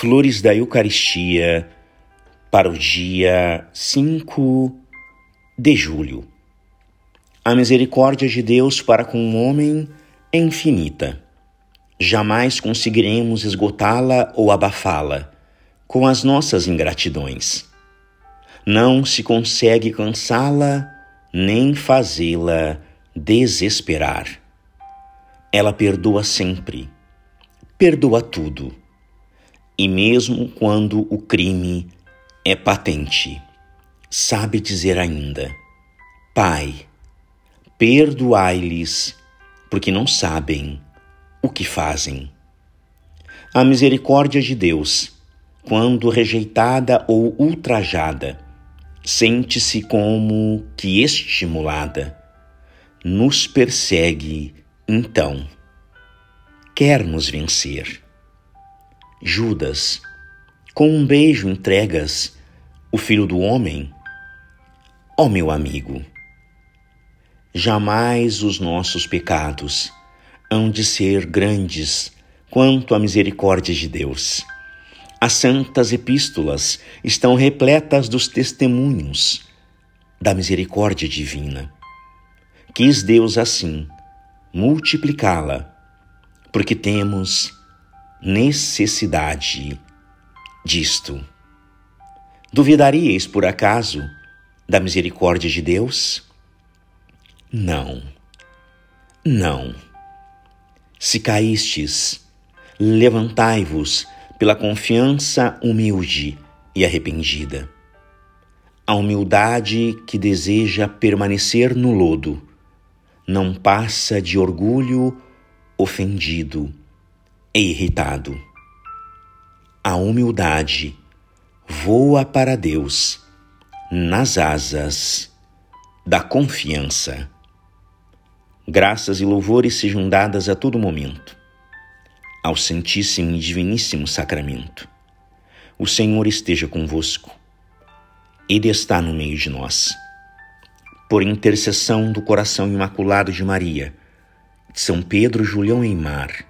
Flores da Eucaristia para o dia 5 de julho. A misericórdia de Deus para com o homem é infinita. Jamais conseguiremos esgotá-la ou abafá-la com as nossas ingratidões. Não se consegue cansá-la nem fazê-la desesperar. Ela perdoa sempre, perdoa tudo e mesmo quando o crime é patente, sabe dizer ainda: Pai, perdoai-lhes, porque não sabem o que fazem. A misericórdia de Deus, quando rejeitada ou ultrajada, sente-se como que estimulada, nos persegue, então, quer nos vencer. Judas, com um beijo entregas o filho do homem? Ó oh, meu amigo, jamais os nossos pecados hão de ser grandes quanto a misericórdia de Deus. As santas epístolas estão repletas dos testemunhos da misericórdia divina. Quis Deus assim multiplicá-la, porque temos necessidade disto. Duvidaríeis, por acaso, da misericórdia de Deus? Não, não. Se caístes, levantai-vos pela confiança humilde e arrependida. A humildade que deseja permanecer no lodo não passa de orgulho ofendido e irritado. A humildade voa para Deus nas asas da confiança. Graças e louvores sejam dadas a todo momento ao Santíssimo e Diviníssimo Sacramento. O Senhor esteja convosco. Ele está no meio de nós. Por intercessão do coração imaculado de Maria, de São Pedro Julião Eimar,